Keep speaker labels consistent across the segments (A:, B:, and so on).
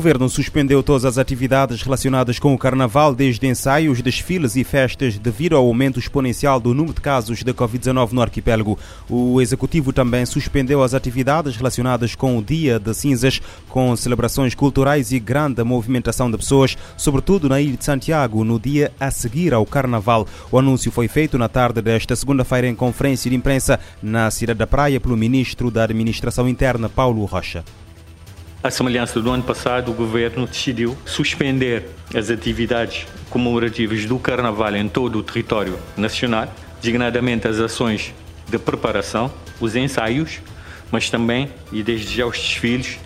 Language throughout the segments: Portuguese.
A: Governo suspendeu todas as atividades relacionadas com o carnaval, desde ensaios, desfiles e festas, devido ao aumento exponencial do número de casos de Covid-19 no arquipélago. O executivo também suspendeu as atividades relacionadas com o Dia de Cinzas, com celebrações culturais e grande movimentação de pessoas, sobretudo na Ilha de Santiago, no dia a seguir ao carnaval. O anúncio foi feito na tarde desta segunda-feira em conferência de imprensa na cidade da Praia pelo ministro da Administração Interna, Paulo Rocha.
B: À semelhança do ano passado, o governo decidiu suspender as atividades comemorativas do Carnaval em todo o território nacional, designadamente as ações de preparação, os ensaios, mas também e desde já os desfiles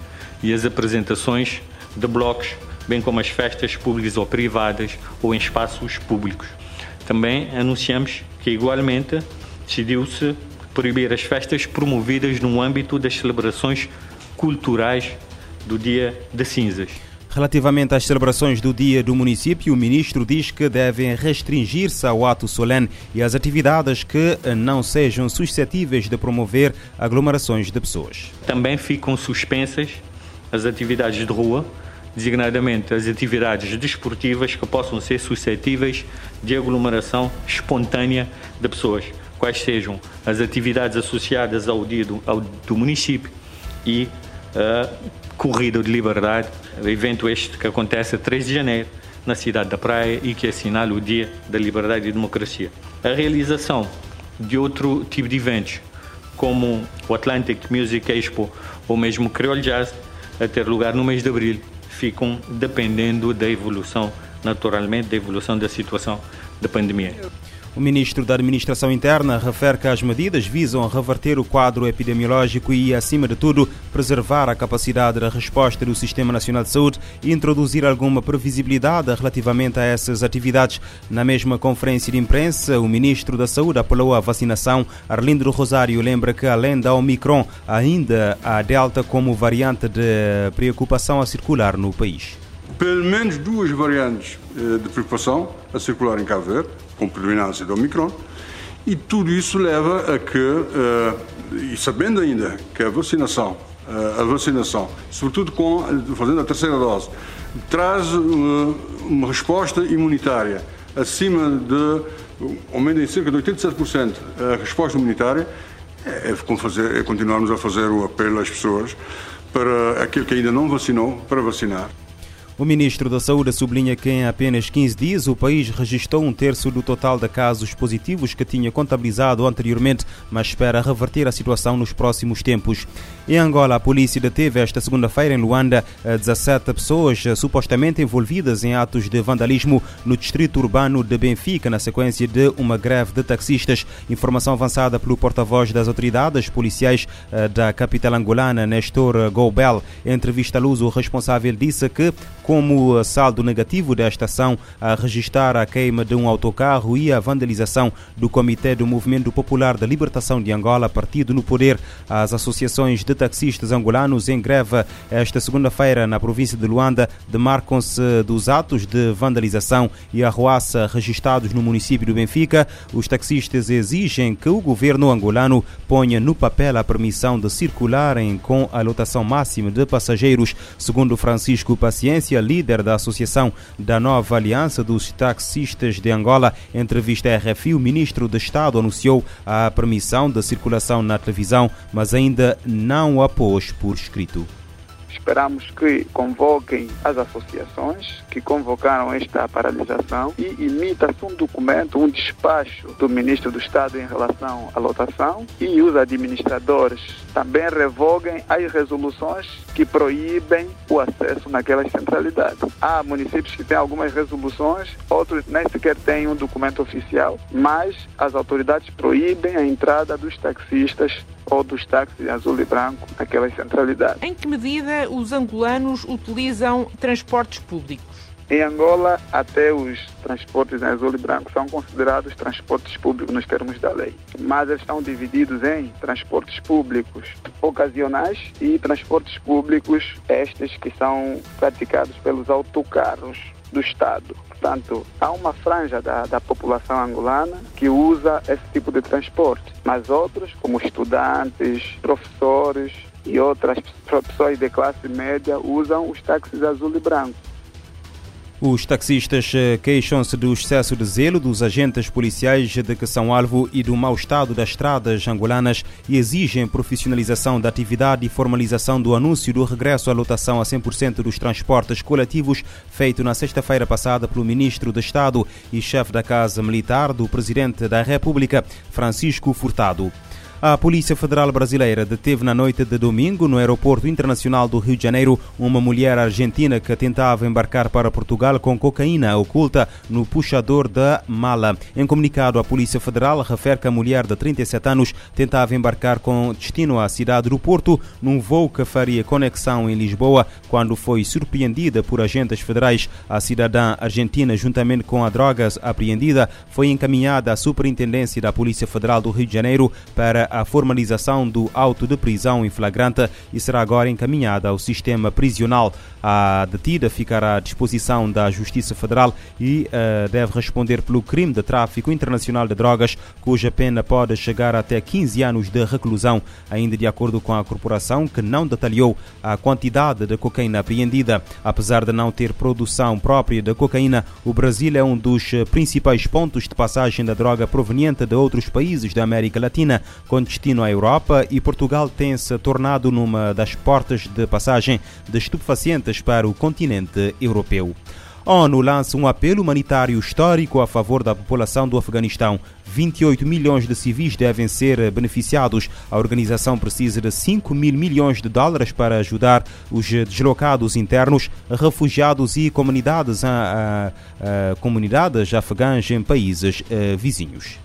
B: e as apresentações de blocos, bem como as festas públicas ou privadas ou em espaços públicos. Também anunciamos que igualmente decidiu-se proibir as festas promovidas no âmbito das celebrações culturais do Dia de Cinzas.
A: Relativamente às celebrações do dia do município, o ministro diz que devem restringir-se ao ato solene e às atividades que não sejam suscetíveis de promover aglomerações de pessoas.
B: Também ficam suspensas as atividades de rua, designadamente as atividades desportivas que possam ser suscetíveis de aglomeração espontânea de pessoas, quais sejam as atividades associadas ao dia do, ao, do município e Corrida de Liberdade, evento este que acontece a 3 de janeiro na cidade da Praia e que assinala o Dia da Liberdade e Democracia. A realização de outro tipo de eventos, como o Atlantic Music Expo ou mesmo o Creole Jazz, a ter lugar no mês de abril, ficam dependendo da evolução, naturalmente, da evolução da situação da pandemia.
A: O ministro da Administração Interna refere que as medidas visam reverter o quadro epidemiológico e, acima de tudo, preservar a capacidade de resposta do Sistema Nacional de Saúde e introduzir alguma previsibilidade relativamente a essas atividades. Na mesma conferência de imprensa, o ministro da Saúde apelou à vacinação. Arlindo Rosário lembra que, além da Omicron, ainda há Delta como variante de preocupação a circular no país
C: pelo menos duas variantes eh, de preocupação a circular em Cabo Verde, com predominância do Omicron, e tudo isso leva a que, eh, e sabendo ainda que a vacinação, eh, a vacinação, sobretudo com, fazendo a terceira dose, traz uma resposta imunitária acima de, aumenta em cerca de 87% a resposta imunitária, é, é, fazer, é continuarmos a fazer o apelo às pessoas para aquele que ainda não vacinou, para vacinar.
A: O ministro da Saúde sublinha que em apenas 15 dias o país registrou um terço do total de casos positivos que tinha contabilizado anteriormente, mas espera reverter a situação nos próximos tempos. Em Angola, a polícia deteve esta segunda-feira em Luanda 17 pessoas supostamente envolvidas em atos de vandalismo no distrito urbano de Benfica, na sequência de uma greve de taxistas. Informação avançada pelo porta-voz das autoridades policiais eh, da capital angolana, Nestor Goubel. Em entrevista à luz, o responsável disse que como saldo negativo desta ação a registrar a queima de um autocarro e a vandalização do Comitê do Movimento Popular da Libertação de Angola, partido no poder. As associações de taxistas angolanos em greve esta segunda-feira na província de Luanda demarcam-se dos atos de vandalização e arruaça registrados no município do Benfica. Os taxistas exigem que o governo angolano ponha no papel a permissão de circularem com a lotação máxima de passageiros, segundo Francisco Paciência líder da Associação da Nova Aliança dos Taxistas de Angola, em entrevista à RFI, o ministro de Estado anunciou a permissão da circulação na televisão, mas ainda não a pôs por escrito.
D: Esperamos que convoquem as associações que convocaram esta paralisação e imita-se um documento, um despacho do Ministro do Estado em relação à lotação e os administradores também revoguem as resoluções que proíbem o acesso naquelas centralidades. Há municípios que têm algumas resoluções, outros nem sequer têm um documento oficial, mas as autoridades proíbem a entrada dos taxistas ou dos táxis azul e branco naquelas centralidades.
E: Em que medida os angolanos utilizam transportes públicos?
D: Em Angola, até os transportes em azul e branco são considerados transportes públicos nos termos da lei, mas eles estão divididos em transportes públicos ocasionais e transportes públicos estes que são praticados pelos autocarros do Estado. Portanto, há uma franja da, da população angolana que usa esse tipo de transporte, mas outros, como estudantes, professores, e outras pessoas de classe média usam os táxis azul e branco.
A: Os taxistas eh, queixam-se do excesso de zelo dos agentes policiais de que são alvo e do mau estado das estradas angolanas e exigem profissionalização da atividade e formalização do anúncio do regresso à lotação a 100% dos transportes coletivos, feito na sexta-feira passada pelo ministro de Estado e chefe da Casa Militar do Presidente da República, Francisco Furtado. A Polícia Federal Brasileira deteve na noite de domingo, no Aeroporto Internacional do Rio de Janeiro, uma mulher argentina que tentava embarcar para Portugal com cocaína oculta no puxador da mala. Em comunicado, a Polícia Federal refere que a mulher de 37 anos tentava embarcar com destino à cidade do Porto num voo que faria conexão em Lisboa quando foi surpreendida por agentes federais. A cidadã argentina, juntamente com a drogas apreendida, foi encaminhada à Superintendência da Polícia Federal do Rio de Janeiro para a formalização do auto de prisão em flagrante e será agora encaminhada ao sistema prisional. A detida ficará à disposição da Justiça Federal e uh, deve responder pelo crime de tráfico internacional de drogas, cuja pena pode chegar até 15 anos de reclusão, ainda de acordo com a corporação, que não detalhou a quantidade de cocaína apreendida. Apesar de não ter produção própria de cocaína, o Brasil é um dos principais pontos de passagem da droga proveniente de outros países da América Latina, com destino à Europa e Portugal tem se tornado numa das portas de passagem de estupefacientes para o continente europeu. A ONU lança um apelo humanitário histórico a favor da população do Afeganistão. 28 milhões de civis devem ser beneficiados. A organização precisa de 5 mil milhões de dólares para ajudar os deslocados internos, refugiados e comunidades, a, a, a comunidades afegãs em países eh, vizinhos.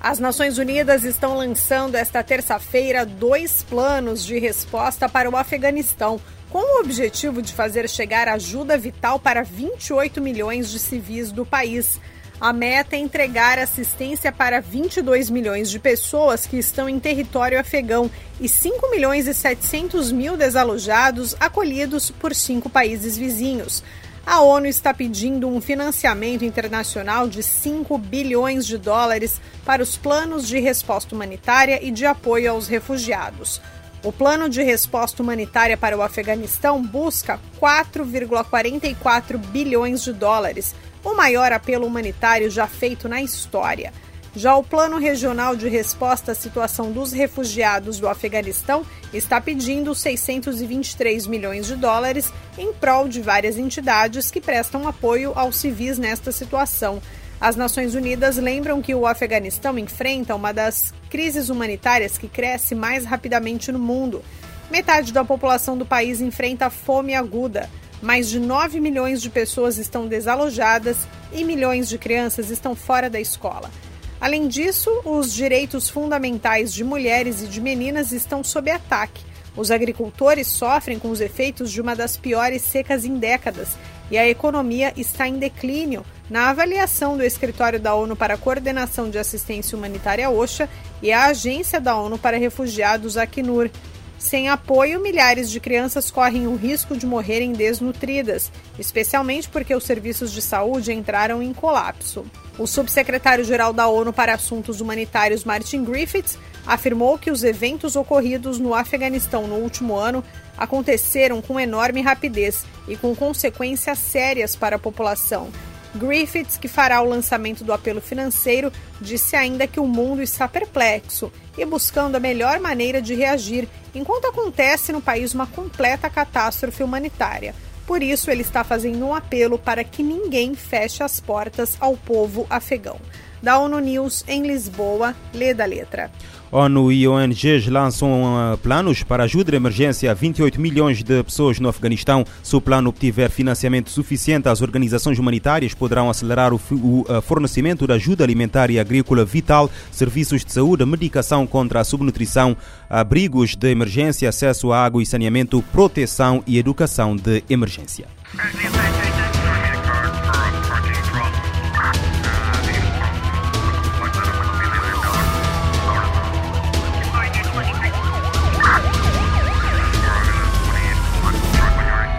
F: As Nações Unidas estão lançando esta terça-feira dois planos de resposta para o Afeganistão, com o objetivo de fazer chegar ajuda vital para 28 milhões de civis do país. A meta é entregar assistência para 22 milhões de pessoas que estão em território afegão e 5 milhões e 700 mil desalojados acolhidos por cinco países vizinhos. A ONU está pedindo um financiamento internacional de 5 bilhões de dólares para os planos de resposta humanitária e de apoio aos refugiados. O plano de resposta humanitária para o Afeganistão busca 4,44 bilhões de dólares, o maior apelo humanitário já feito na história. Já o Plano Regional de Resposta à Situação dos Refugiados do Afeganistão está pedindo 623 milhões de dólares em prol de várias entidades que prestam apoio aos civis nesta situação. As Nações Unidas lembram que o Afeganistão enfrenta uma das crises humanitárias que cresce mais rapidamente no mundo. Metade da população do país enfrenta fome aguda. Mais de 9 milhões de pessoas estão desalojadas e milhões de crianças estão fora da escola. Além disso, os direitos fundamentais de mulheres e de meninas estão sob ataque. Os agricultores sofrem com os efeitos de uma das piores secas em décadas e a economia está em declínio, na avaliação do Escritório da ONU para a Coordenação de Assistência Humanitária OSHA e a Agência da ONU para Refugiados Acnur. Sem apoio, milhares de crianças correm o risco de morrerem desnutridas, especialmente porque os serviços de saúde entraram em colapso. O subsecretário-geral da ONU para Assuntos Humanitários, Martin Griffiths, afirmou que os eventos ocorridos no Afeganistão no último ano aconteceram com enorme rapidez e com consequências sérias para a população. Griffiths, que fará o lançamento do apelo financeiro, disse ainda que o mundo está perplexo e buscando a melhor maneira de reagir enquanto acontece no país uma completa catástrofe humanitária. Por isso, ele está fazendo um apelo para que ninguém feche as portas ao povo afegão. Da ONU News em Lisboa, lê da letra.
A: ONU e ONGs lançam uh, planos para ajuda de emergência a 28 milhões de pessoas no Afeganistão. Se o plano obtiver financiamento suficiente, as organizações humanitárias poderão acelerar o, uh, fornecimento de ajuda alimentar e agrícola vital, serviços de saúde, medicação contra a subnutrição, abrigos de emergência, acesso à água e saneamento, proteção e educação de emergência.